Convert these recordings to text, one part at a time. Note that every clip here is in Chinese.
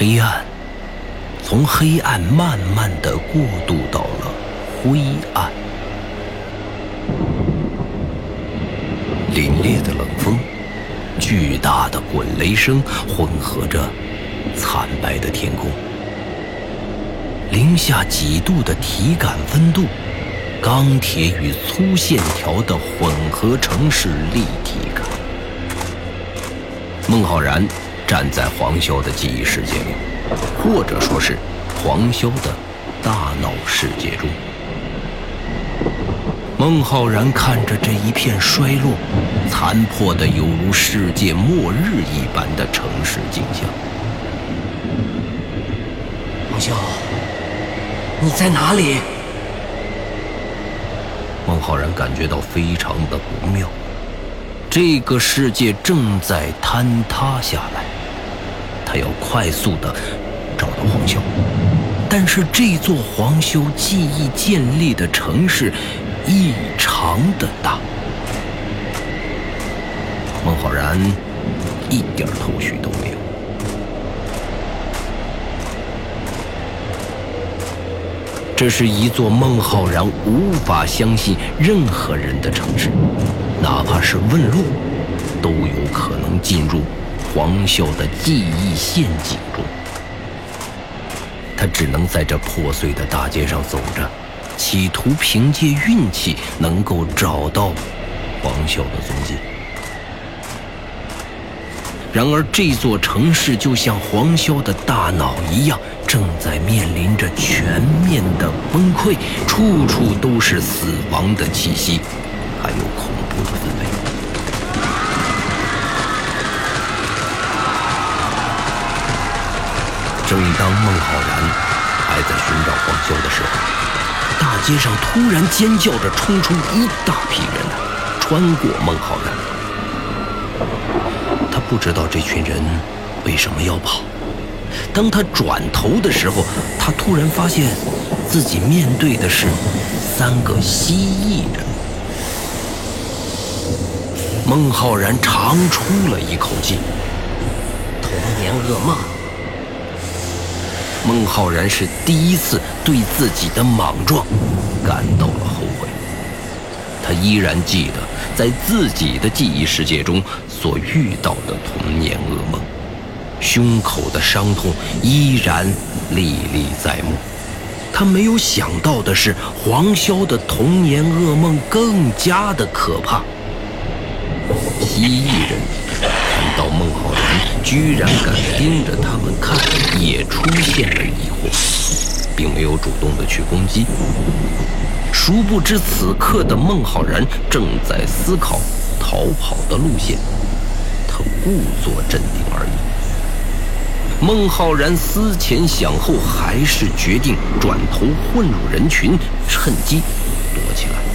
黑暗从黑暗慢慢的过渡到了灰暗，凛冽的冷风，巨大的滚雷声混合着惨白的天空，零下几度的体感温度，钢铁与粗线条的混合城市立体感。孟浩然站在黄潇的记忆世界里，或者说是黄潇的大脑世界中。孟浩然看着这一片衰落、残破的犹如世界末日一般的城市景象。黄潇，你在哪里？孟浩然感觉到非常的不妙。这个世界正在坍塌下来，他要快速的找到黄修，但是这座黄修记忆建立的城市异常的大，孟浩然一点头绪都没有。这是一座孟浩然无法相信任何人的城市。哪怕是问路，都有可能进入黄潇的记忆陷阱中。他只能在这破碎的大街上走着，企图凭借运气能够找到黄潇的踪迹。然而，这座城市就像黄潇的大脑一样，正在面临着全面的崩溃，处处都是死亡的气息，还有恐怖。的正当孟浩然还在寻找黄潇的时候，大街上突然尖叫着冲出一大批人，穿过孟浩然。他不知道这群人为什么要跑。当他转头的时候，他突然发现自己面对的是三个蜥蜴人。孟浩然长出了一口气。童年噩梦。孟浩然是第一次对自己的莽撞感到了后悔。他依然记得在自己的记忆世界中所遇到的童年噩梦，胸口的伤痛依然历历在目。他没有想到的是，黄潇的童年噩梦更加的可怕。蜥蜴人居然敢盯着他们看，也出现了疑惑，并没有主动的去攻击。殊不知，此刻的孟浩然正在思考逃跑的路线，他故作镇定而已。孟浩然思前想后，还是决定转头混入人群，趁机躲起来。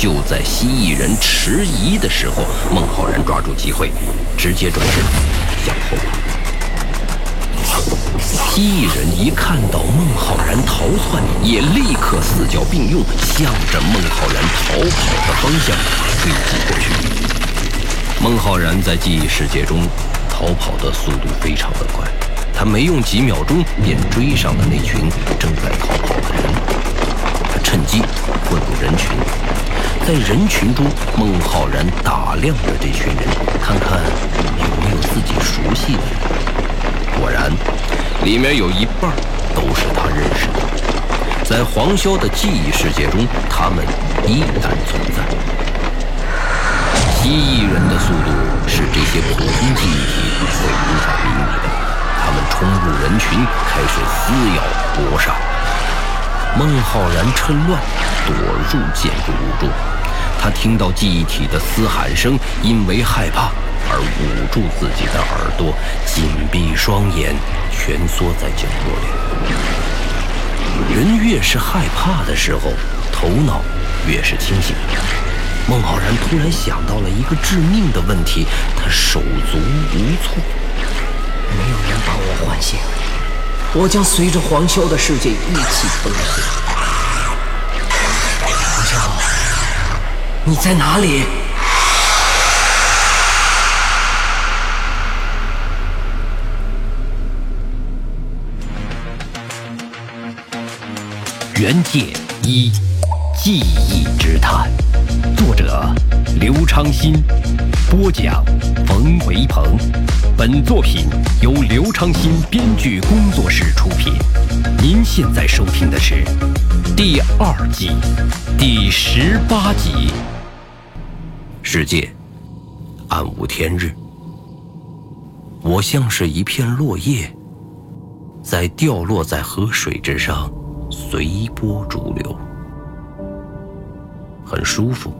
就在蜥蜴人迟疑的时候，孟浩然抓住机会，直接转身向后跑。蜥蜴人一看到孟浩然逃窜，也立刻四脚并用，向着孟浩然逃跑的方向追击过去。孟浩然在记忆世界中逃跑的速度非常的快，他没用几秒钟便追上了那群正在逃跑的人，他趁机混入人群。在人群中，孟浩然打量着这群人，看看有没有自己熟悉的人。果然，里面有一半都是他认识的。在黄潇的记忆世界中，他们依然存在。蜥蜴人的速度是这些普通记忆体所无法比拟的。他们冲入人群，开始撕咬搏杀。孟浩然趁乱躲入建筑物中，他听到记忆体的嘶喊声，因为害怕而捂住自己的耳朵，紧闭双眼，蜷缩在角落里。人越是害怕的时候，头脑越是清醒。孟浩然突然想到了一个致命的问题，他手足无措。没有人把我唤醒。我将随着黄潇的世界一起崩溃黄潇你在哪里？原界一记忆之谈。作者刘昌新。播讲冯维鹏。本作品由刘昌新编剧工作室出品。您现在收听的是第二季第十八集。世界暗无天日，我像是一片落叶，在掉落在河水之上，随波逐流。很舒服，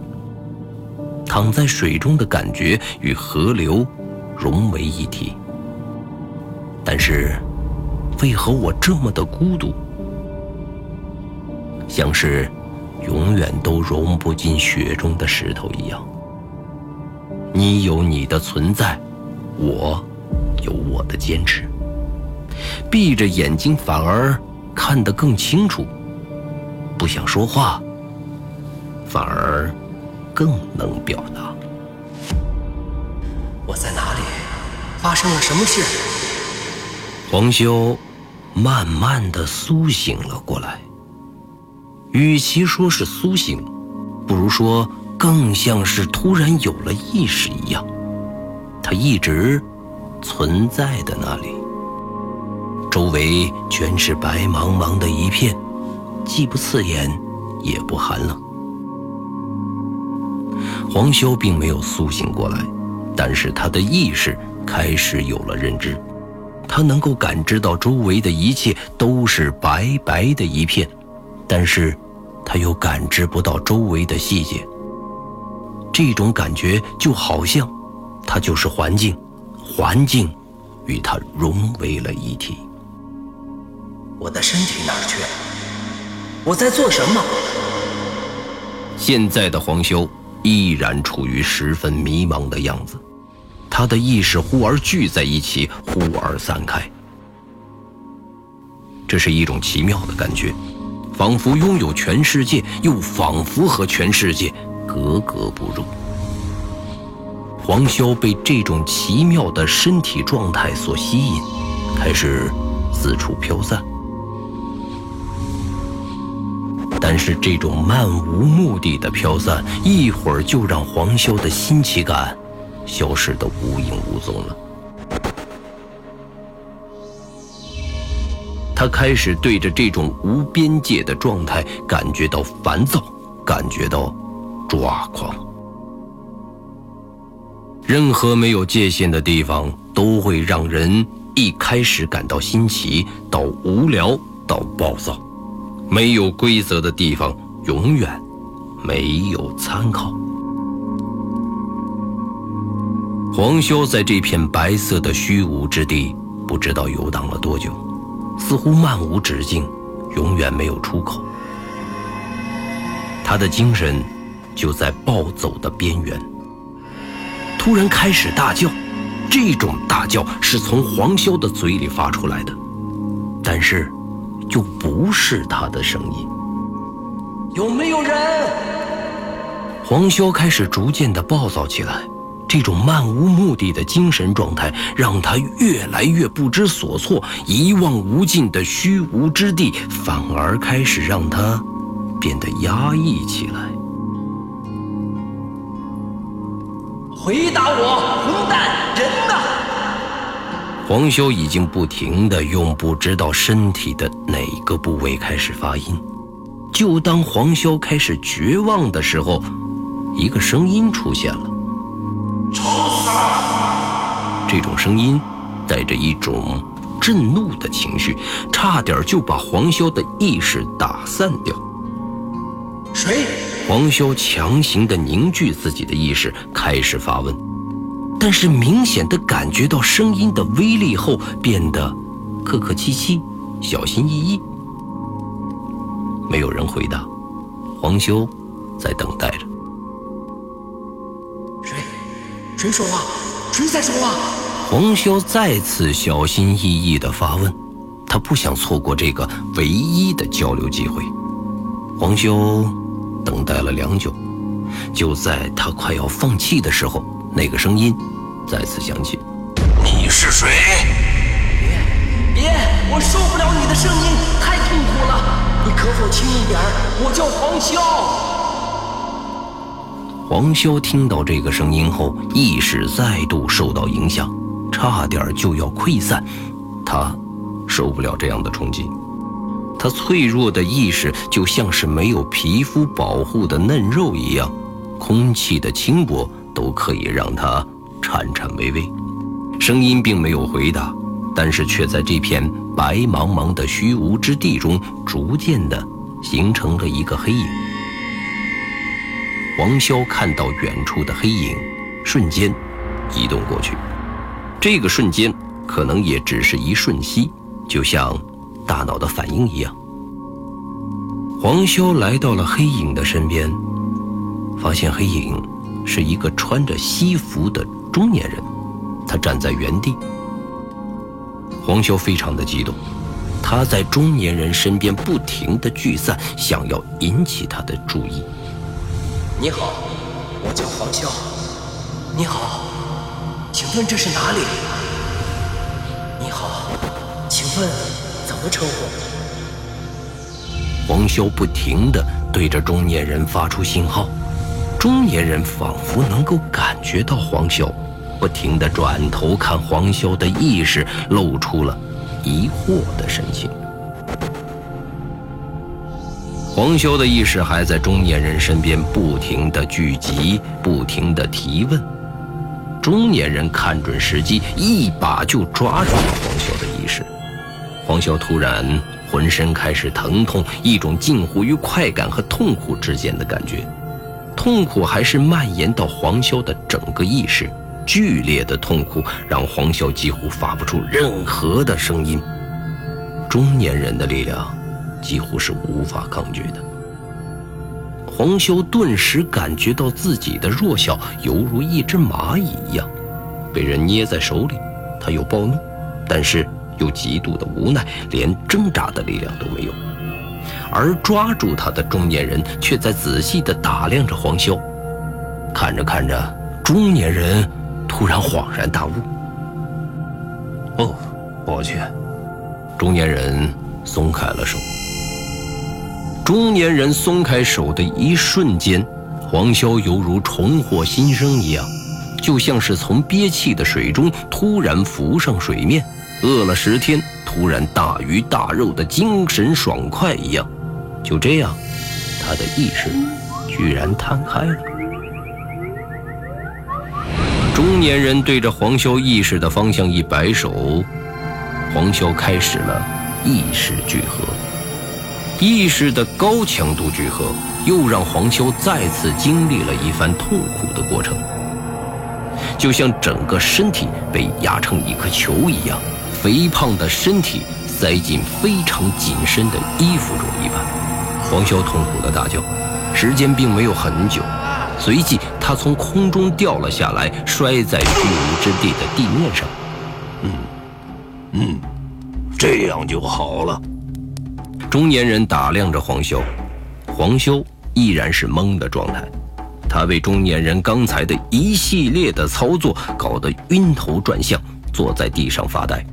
躺在水中的感觉与河流融为一体。但是，为何我这么的孤独？像是永远都融不进雪中的石头一样。你有你的存在，我有我的坚持。闭着眼睛反而看得更清楚，不想说话。反而更能表达。我在哪里？发生了什么事？黄修慢慢的苏醒了过来。与其说是苏醒，不如说更像是突然有了意识一样。他一直存在的那里，周围全是白茫茫的一片，既不刺眼，也不寒冷。黄修并没有苏醒过来，但是他的意识开始有了认知，他能够感知到周围的一切都是白白的一片，但是他又感知不到周围的细节。这种感觉就好像，他就是环境，环境与他融为了一体。我的身体哪儿去了？我在做什么？现在的黄修。依然处于十分迷茫的样子，他的意识忽而聚在一起，忽而散开。这是一种奇妙的感觉，仿佛拥有全世界，又仿佛和全世界格格不入。黄潇被这种奇妙的身体状态所吸引，开始四处飘散。但是这种漫无目的的飘散，一会儿就让黄潇的新奇感消失得无影无踪了。他开始对着这种无边界的状态感觉到烦躁，感觉到抓狂。任何没有界限的地方，都会让人一开始感到新奇，到无聊，到暴躁。没有规则的地方，永远没有参考。黄潇在这片白色的虚无之地，不知道游荡了多久，似乎漫无止境，永远没有出口。他的精神就在暴走的边缘，突然开始大叫，这种大叫是从黄潇的嘴里发出来的，但是。就不是他的声音。有没有人？黄潇开始逐渐的暴躁起来，这种漫无目的的精神状态让他越来越不知所措，一望无尽的虚无之地反而开始让他变得压抑起来。回答我，混蛋！人呢？黄修已经不停地用不知道身体的哪个部位开始发音。就当黄潇开始绝望的时候，一个声音出现了。臭死了！这种声音带着一种震怒的情绪，差点就把黄潇的意识打散掉。谁？黄潇强行的凝聚自己的意识，开始发问。但是明显的感觉到声音的威力后，变得客客气气、小心翼翼。没有人回答，黄修在等待着。谁？谁说话？谁在说话？黄修再次小心翼翼地发问，他不想错过这个唯一的交流机会。黄修等待了良久，就在他快要放弃的时候。那个声音再次响起：“你是谁？”“别别，我受不了你的声音，太痛苦了。”你可否轻一点？我叫黄潇。黄潇听到这个声音后，意识再度受到影响，差点就要溃散。他受不了这样的冲击，他脆弱的意识就像是没有皮肤保护的嫩肉一样，空气的轻薄都可以让他颤颤巍巍。声音并没有回答，但是却在这片白茫茫的虚无之地中，逐渐的形成了一个黑影。黄潇看到远处的黑影，瞬间移动过去。这个瞬间可能也只是一瞬息，就像大脑的反应一样。黄潇来到了黑影的身边，发现黑影是一个穿着西服的中年人。他站在原地，黄潇非常的激动，他在中年人身边不停的聚散，想要引起他的注意。你好，我叫黄潇。你好，请问这是哪里？你好，请问怎么称呼？黄潇不停的对着中年人发出信号，中年人仿佛能够感觉到黄潇。不停地转头看黄潇的意识，露出了疑惑的神情。黄潇的意识还在中年人身边不停地聚集，不停地提问。中年人看准时机，一把就抓住了黄潇的意识。黄潇突然浑身开始疼痛，一种近乎于快感和痛苦之间的感觉。痛苦还是蔓延到黄潇的整个意识。剧烈的痛苦让黄潇几乎发不出任何的声音。中年人的力量几乎是无法抗拒的。黄潇顿时感觉到自己的弱小，犹如一只蚂蚁一样，被人捏在手里。他又暴怒，但是又极度的无奈，连挣扎的力量都没有。而抓住他的中年人却在仔细地打量着黄潇，看着看着，中年人。突然恍然大悟。哦，抱歉。中年人松开了手。中年人松开手的一瞬间，黄潇犹如重获新生一样，就像是从憋气的水中突然浮上水面，饿了十天突然大鱼大肉的精神爽快一样。就这样，他的意识居然摊开了。中年人对着黄潇意识的方向一摆手，黄潇开始了意识聚合。意识的高强度聚合，又让黄潇再次经历了一番痛苦的过程，就像整个身体被压成一颗球一样，肥胖的身体塞进非常紧身的衣服中一般。黄潇痛苦的大叫，时间并没有很久。随即，他从空中掉了下来，摔在虚无之地的地面上。嗯，嗯，这样就好了。中年人打量着黄潇，黄潇依然是懵的状态。他被中年人刚才的一系列的操作搞得晕头转向，坐在地上发呆。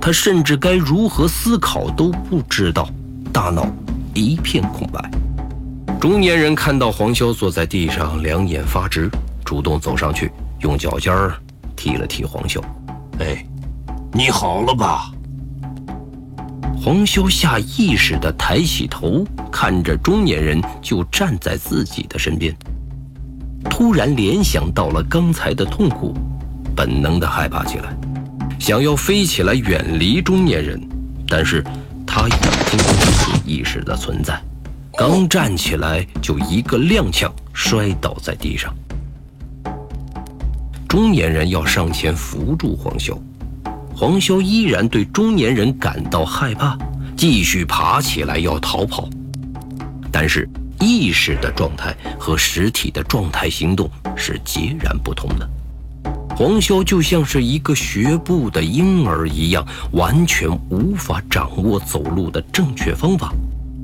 他甚至该如何思考都不知道，大脑一片空白。中年人看到黄潇坐在地上，两眼发直，主动走上去，用脚尖儿踢了踢黄潇。哎，你好了吧？黄潇下意识地抬起头，看着中年人就站在自己的身边，突然联想到了刚才的痛苦，本能地害怕起来，想要飞起来远离中年人，但是他已经意识的存在。刚站起来，就一个踉跄，摔倒在地上。中年人要上前扶住黄潇，黄潇依然对中年人感到害怕，继续爬起来要逃跑。但是意识的状态和实体的状态行动是截然不同的。黄潇就像是一个学步的婴儿一样，完全无法掌握走路的正确方法。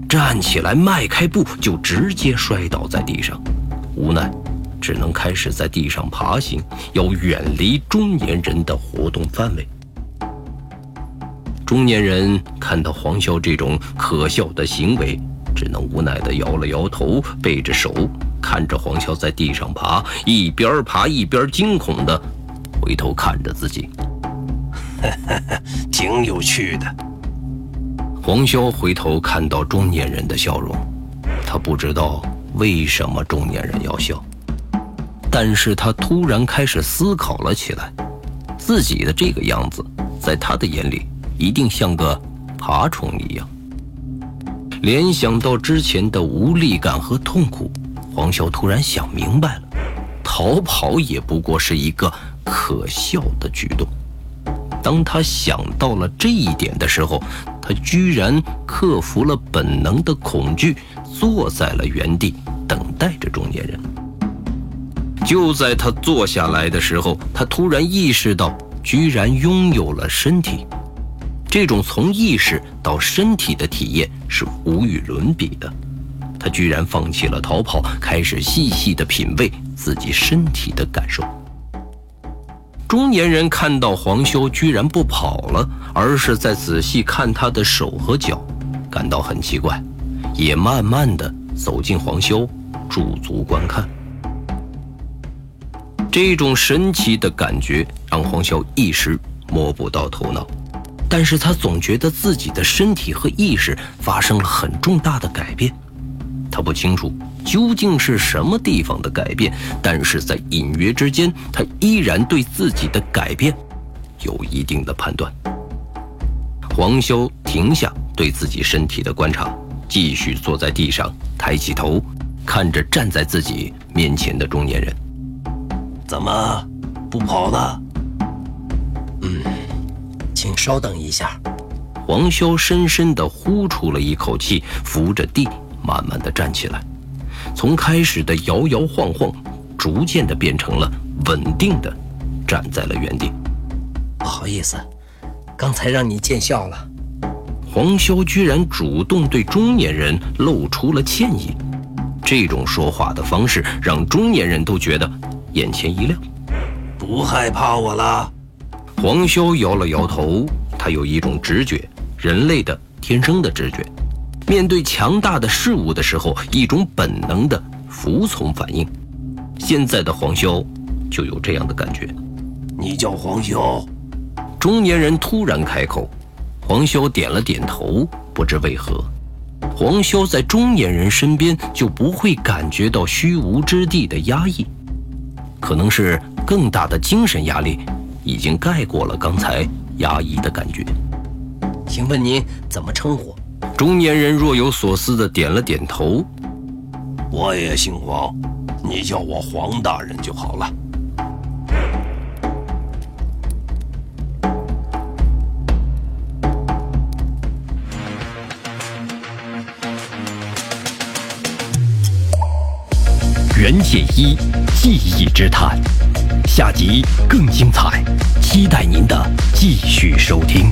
站起来，迈开步就直接摔倒在地上，无奈，只能开始在地上爬行，要远离中年人的活动范围。中年人看到黄潇这种可笑的行为，只能无奈地摇了摇头，背着手看着黄潇在地上爬，一边爬一边惊恐地回头看着自己，挺有趣的。黄潇回头看到中年人的笑容，他不知道为什么中年人要笑，但是他突然开始思考了起来，自己的这个样子，在他的眼里。一定像个爬虫一样。联想到之前的无力感和痛苦，黄潇突然想明白了：逃跑也不过是一个可笑的举动。当他想到了这一点的时候，他居然克服了本能的恐惧，坐在了原地，等待着中年人。就在他坐下来的时候，他突然意识到，居然拥有了身体。这种从意识到身体的体验是无与伦比的。他居然放弃了逃跑，开始细细的品味自己身体的感受。中年人看到黄修居然不跑了，而是在仔细看他的手和脚，感到很奇怪，也慢慢的走进黄修，驻足观看。这种神奇的感觉让黄潇一时摸不到头脑。但是他总觉得自己的身体和意识发生了很重大的改变，他不清楚究竟是什么地方的改变，但是在隐约之间，他依然对自己的改变有一定的判断。黄修停下对自己身体的观察，继续坐在地上，抬起头看着站在自己面前的中年人，怎么不跑了？”“嗯？请稍等一下，黄潇深深地呼出了一口气，扶着地，慢慢地站起来，从开始的摇摇晃晃，逐渐的变成了稳定的站在了原地。不好意思，刚才让你见笑了。黄潇居然主动对中年人露出了歉意，这种说话的方式让中年人都觉得眼前一亮。不害怕我了。黄潇摇了摇头，他有一种直觉，人类的天生的直觉，面对强大的事物的时候，一种本能的服从反应。现在的黄潇就有这样的感觉。你叫黄潇？中年人突然开口，黄潇点了点头。不知为何，黄潇在中年人身边就不会感觉到虚无之地的压抑，可能是更大的精神压力。已经盖过了刚才压抑的感觉。请问您怎么称呼？中年人若有所思的点了点头。我也姓黄，你叫我黄大人就好了。袁解一，记忆之谈。下集更精彩，期待您的继续收听。